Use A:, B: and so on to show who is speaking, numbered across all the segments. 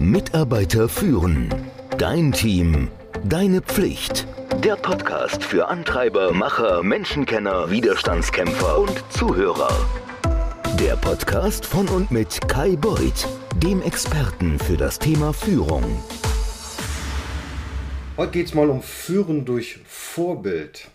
A: Mitarbeiter führen. Dein Team. Deine Pflicht. Der Podcast für Antreiber, Macher, Menschenkenner, Widerstandskämpfer und Zuhörer. Der Podcast von und mit Kai Beuth, dem Experten für das Thema Führung.
B: Heute geht es mal um Führen durch Vorbild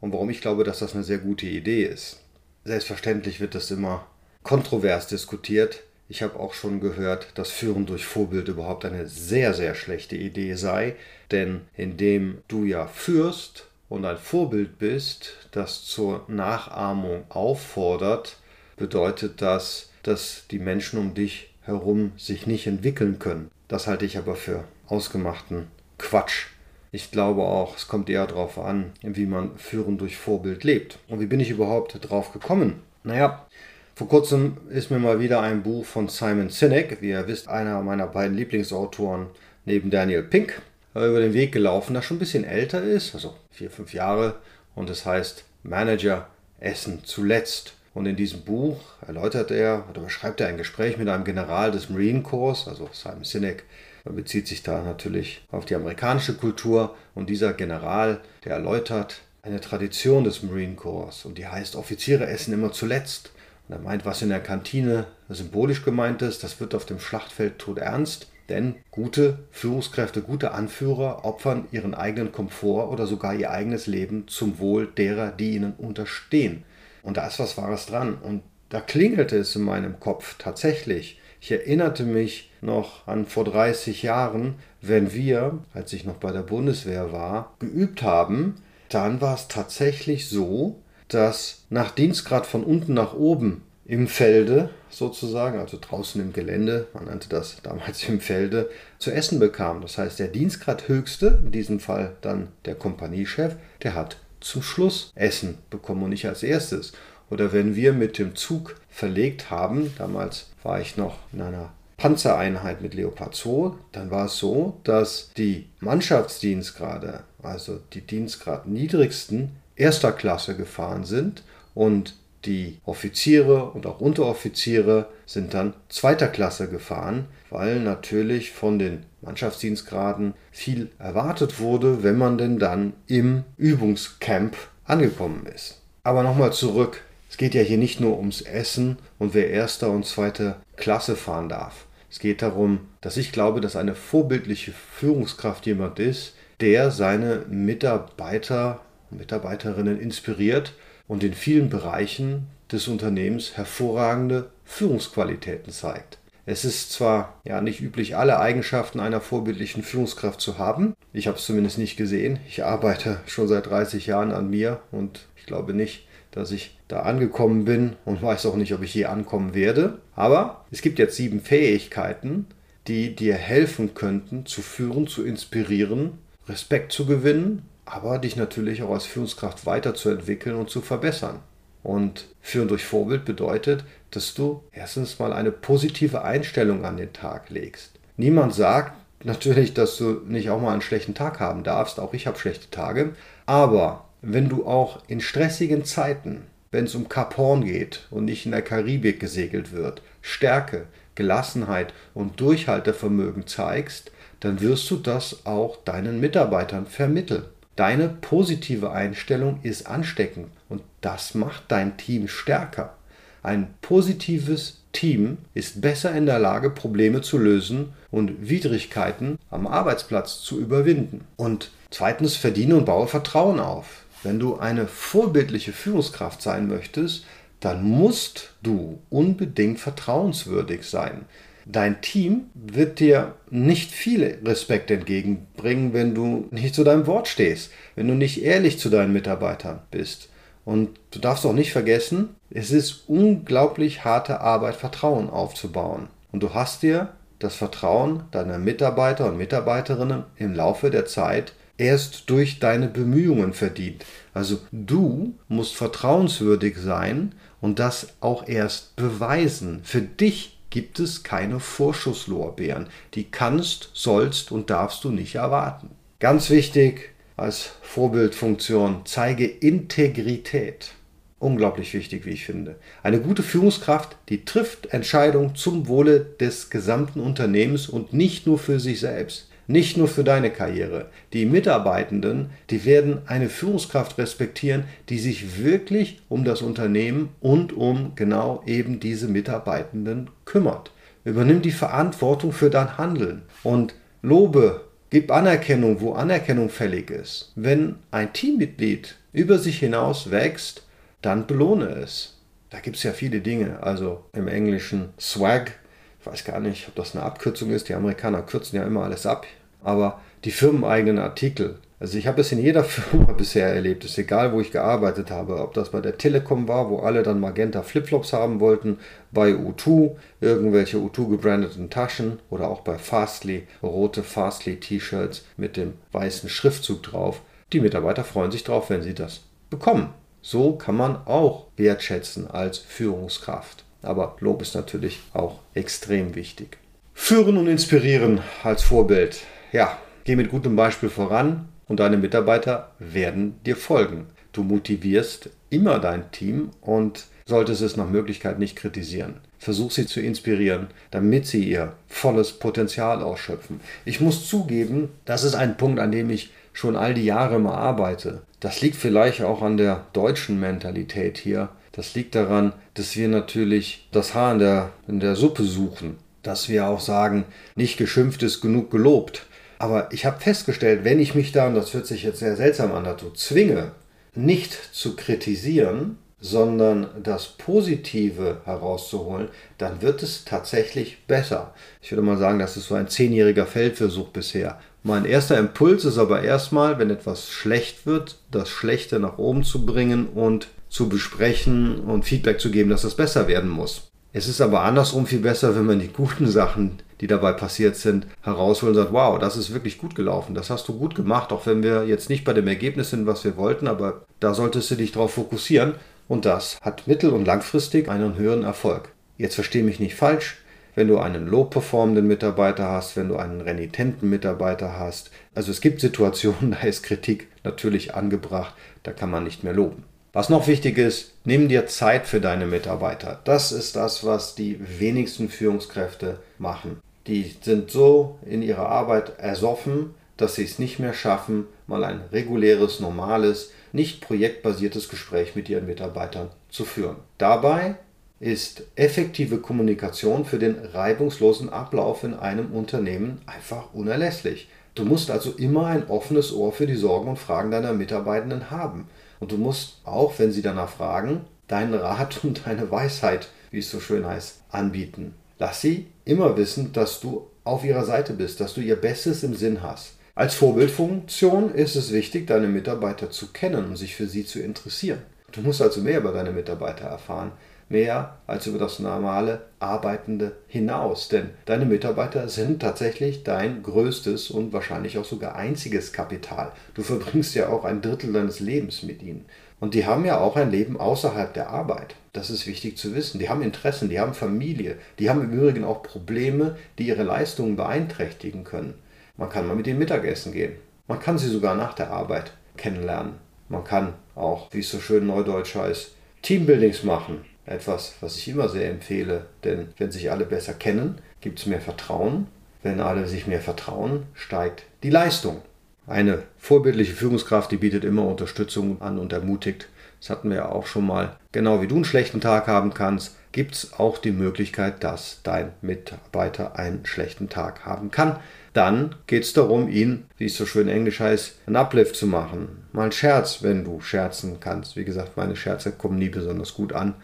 B: und warum ich glaube, dass das eine sehr gute Idee ist. Selbstverständlich wird das immer kontrovers diskutiert. Ich habe auch schon gehört, dass Führen durch Vorbild überhaupt eine sehr, sehr schlechte Idee sei, denn indem du ja führst und ein Vorbild bist, das zur Nachahmung auffordert, bedeutet das, dass die Menschen um dich herum sich nicht entwickeln können. Das halte ich aber für ausgemachten Quatsch. Ich glaube auch, es kommt eher darauf an, wie man Führen durch Vorbild lebt. Und wie bin ich überhaupt drauf gekommen? Naja, vor kurzem ist mir mal wieder ein Buch von Simon Sinek, wie ihr wisst, einer meiner beiden Lieblingsautoren neben Daniel Pink, über den Weg gelaufen, das schon ein bisschen älter ist, also vier, fünf Jahre, und es heißt Manager Essen zuletzt. Und in diesem Buch erläutert er oder beschreibt er ein Gespräch mit einem General des Marine Corps, also Simon Sinek, man bezieht sich da natürlich auf die amerikanische Kultur und dieser General, der erläutert eine Tradition des Marine Corps und die heißt, Offiziere essen immer zuletzt. Und er meint, was in der Kantine symbolisch gemeint ist, das wird auf dem Schlachtfeld tot ernst, denn gute Führungskräfte, gute Anführer opfern ihren eigenen Komfort oder sogar ihr eigenes Leben zum Wohl derer, die ihnen unterstehen. Und da ist was Wahres dran. Und da klingelte es in meinem Kopf tatsächlich. Ich erinnerte mich noch an vor 30 Jahren, wenn wir, als ich noch bei der Bundeswehr war, geübt haben, dann war es tatsächlich so, dass nach Dienstgrad von unten nach oben im Felde sozusagen, also draußen im Gelände, man nannte das damals im Felde, zu essen bekam. Das heißt, der Dienstgrad höchste, in diesem Fall dann der Kompaniechef, der hat zum Schluss Essen bekommen und nicht als erstes. Oder wenn wir mit dem Zug verlegt haben, damals war ich noch in einer Panzereinheit mit Leopard 2, dann war es so, dass die Mannschaftsdienstgrade, also die Dienstgrad niedrigsten, erster Klasse gefahren sind und die Offiziere und auch Unteroffiziere sind dann zweiter Klasse gefahren, weil natürlich von den Mannschaftsdienstgraden viel erwartet wurde, wenn man denn dann im Übungscamp angekommen ist. Aber nochmal zurück es geht ja hier nicht nur ums Essen und wer erster und zweite Klasse fahren darf. Es geht darum, dass ich glaube, dass eine vorbildliche Führungskraft jemand ist, der seine Mitarbeiter Mitarbeiterinnen inspiriert und in vielen Bereichen des Unternehmens hervorragende Führungsqualitäten zeigt. Es ist zwar ja nicht üblich, alle Eigenschaften einer vorbildlichen Führungskraft zu haben. Ich habe es zumindest nicht gesehen. Ich arbeite schon seit 30 Jahren an mir und ich glaube nicht, dass ich da angekommen bin und weiß auch nicht, ob ich je ankommen werde. Aber es gibt jetzt sieben Fähigkeiten, die dir helfen könnten, zu führen, zu inspirieren, Respekt zu gewinnen, aber dich natürlich auch als Führungskraft weiterzuentwickeln und zu verbessern. Und führen durch Vorbild bedeutet, dass du erstens mal eine positive Einstellung an den Tag legst. Niemand sagt natürlich, dass du nicht auch mal einen schlechten Tag haben darfst. Auch ich habe schlechte Tage. Aber wenn du auch in stressigen Zeiten, wenn es um Cap Horn geht und nicht in der Karibik gesegelt wird, Stärke, Gelassenheit und Durchhaltevermögen zeigst, dann wirst du das auch deinen Mitarbeitern vermitteln. Deine positive Einstellung ist ansteckend und das macht dein Team stärker. Ein positives Team ist besser in der Lage, Probleme zu lösen und Widrigkeiten am Arbeitsplatz zu überwinden. Und zweitens, verdiene und baue Vertrauen auf. Wenn du eine vorbildliche Führungskraft sein möchtest, dann musst du unbedingt vertrauenswürdig sein. Dein Team wird dir nicht viel Respekt entgegenbringen, wenn du nicht zu deinem Wort stehst, wenn du nicht ehrlich zu deinen Mitarbeitern bist. Und du darfst auch nicht vergessen, es ist unglaublich harte Arbeit, Vertrauen aufzubauen. Und du hast dir das Vertrauen deiner Mitarbeiter und Mitarbeiterinnen im Laufe der Zeit erst durch deine Bemühungen verdient. Also du musst vertrauenswürdig sein und das auch erst beweisen. Für dich gibt es keine Vorschusslorbeeren. Die kannst, sollst und darfst du nicht erwarten. Ganz wichtig als Vorbildfunktion, zeige Integrität. unglaublich wichtig, wie ich finde. Eine gute Führungskraft, die trifft Entscheidungen zum Wohle des gesamten Unternehmens und nicht nur für sich selbst, nicht nur für deine Karriere. Die Mitarbeitenden, die werden eine Führungskraft respektieren, die sich wirklich um das Unternehmen und um genau eben diese Mitarbeitenden kümmert. Übernimm die Verantwortung für dein Handeln und lobe, gib Anerkennung, wo Anerkennung fällig ist. Wenn ein Teammitglied über sich hinaus wächst, dann belohne es. Da gibt es ja viele Dinge, also im Englischen Swag, ich weiß gar nicht, ob das eine Abkürzung ist, die Amerikaner kürzen ja immer alles ab, aber die firmeneigenen Artikel. Also ich habe es in jeder Firma bisher erlebt, ist egal, wo ich gearbeitet habe, ob das bei der Telekom war, wo alle dann Magenta Flipflops haben wollten, bei U2 irgendwelche U2 gebrandeten Taschen oder auch bei Fastly rote Fastly T-Shirts mit dem weißen Schriftzug drauf. Die Mitarbeiter freuen sich drauf, wenn sie das bekommen. So kann man auch wertschätzen als Führungskraft. Aber Lob ist natürlich auch extrem wichtig. Führen und inspirieren als Vorbild. Ja, geh mit gutem Beispiel voran und deine Mitarbeiter werden dir folgen. Du motivierst immer dein Team und solltest es nach Möglichkeit nicht kritisieren. Versuch sie zu inspirieren, damit sie ihr volles Potenzial ausschöpfen. Ich muss zugeben, das ist ein Punkt, an dem ich schon all die Jahre mal arbeite. Das liegt vielleicht auch an der deutschen Mentalität hier. Das liegt daran, dass wir natürlich das Haar in der, in der Suppe suchen. Dass wir auch sagen, nicht geschimpft ist genug gelobt. Aber ich habe festgestellt, wenn ich mich da, und das hört sich jetzt sehr seltsam an, dazu zwinge, nicht zu kritisieren, sondern das Positive herauszuholen, dann wird es tatsächlich besser. Ich würde mal sagen, das ist so ein zehnjähriger Feldversuch bisher. Mein erster Impuls ist aber erstmal, wenn etwas schlecht wird, das Schlechte nach oben zu bringen und zu besprechen und Feedback zu geben, dass es besser werden muss. Es ist aber andersrum viel besser, wenn man die guten Sachen, die dabei passiert sind, herausholt und sagt, wow, das ist wirklich gut gelaufen, das hast du gut gemacht, auch wenn wir jetzt nicht bei dem Ergebnis sind, was wir wollten, aber da solltest du dich drauf fokussieren und das hat mittel- und langfristig einen höheren Erfolg. Jetzt verstehe mich nicht falsch, wenn du einen low performenden Mitarbeiter hast, wenn du einen renitenten Mitarbeiter hast. Also es gibt Situationen, da ist Kritik natürlich angebracht, da kann man nicht mehr loben. Was noch wichtig ist, nimm dir Zeit für deine Mitarbeiter. Das ist das, was die wenigsten Führungskräfte machen. Die sind so in ihrer Arbeit ersoffen, dass sie es nicht mehr schaffen, mal ein reguläres, normales, nicht projektbasiertes Gespräch mit ihren Mitarbeitern zu führen. Dabei ist effektive Kommunikation für den reibungslosen Ablauf in einem Unternehmen einfach unerlässlich. Du musst also immer ein offenes Ohr für die Sorgen und Fragen deiner Mitarbeitenden haben. Und du musst auch, wenn sie danach fragen, deinen Rat und deine Weisheit, wie es so schön heißt, anbieten. Lass sie immer wissen, dass du auf ihrer Seite bist, dass du ihr Bestes im Sinn hast. Als Vorbildfunktion ist es wichtig, deine Mitarbeiter zu kennen und sich für sie zu interessieren. Du musst also mehr über deine Mitarbeiter erfahren mehr als über das normale Arbeitende hinaus. Denn deine Mitarbeiter sind tatsächlich dein größtes und wahrscheinlich auch sogar einziges Kapital. Du verbringst ja auch ein Drittel deines Lebens mit ihnen. Und die haben ja auch ein Leben außerhalb der Arbeit. Das ist wichtig zu wissen. Die haben Interessen, die haben Familie, die haben im Übrigen auch Probleme, die ihre Leistungen beeinträchtigen können. Man kann mal mit ihnen Mittagessen gehen. Man kann sie sogar nach der Arbeit kennenlernen. Man kann auch, wie es so schön neudeutsch heißt, Teambuildings machen. Etwas, was ich immer sehr empfehle, denn wenn sich alle besser kennen, gibt es mehr Vertrauen. Wenn alle sich mehr vertrauen, steigt die Leistung. Eine vorbildliche Führungskraft, die bietet immer Unterstützung an und ermutigt. Das hatten wir ja auch schon mal. Genau wie du einen schlechten Tag haben kannst, gibt es auch die Möglichkeit, dass dein Mitarbeiter einen schlechten Tag haben kann. Dann geht es darum, ihn, wie es so schön englisch heißt, einen Uplift zu machen. Mal einen Scherz, wenn du scherzen kannst. Wie gesagt, meine Scherze kommen nie besonders gut an.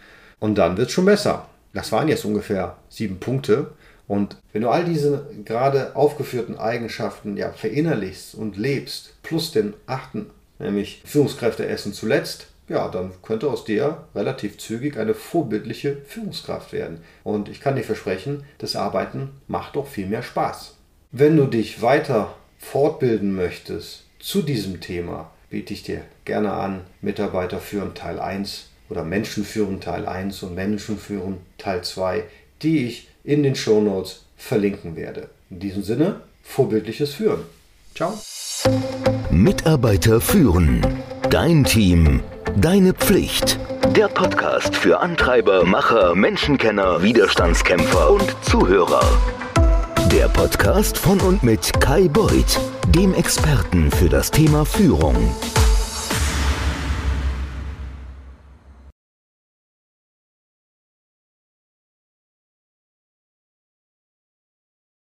B: Und dann wird es schon besser. Das waren jetzt ungefähr sieben Punkte. Und wenn du all diese gerade aufgeführten Eigenschaften ja verinnerlichst und lebst, plus den achten, nämlich Führungskräfte essen zuletzt, ja, dann könnte aus dir relativ zügig eine vorbildliche Führungskraft werden. Und ich kann dir versprechen, das Arbeiten macht doch viel mehr Spaß. Wenn du dich weiter fortbilden möchtest zu diesem Thema, biete ich dir gerne an, Mitarbeiter führen Teil 1 oder Menschen führen Teil 1 und Menschen führen Teil 2, die ich in den Show Notes verlinken werde. In diesem Sinne, vorbildliches Führen. Ciao.
A: Mitarbeiter führen. Dein Team. Deine Pflicht. Der Podcast für Antreiber, Macher, Menschenkenner, Widerstandskämpfer und Zuhörer. Der Podcast von und mit Kai Beuth, dem Experten für das Thema Führung.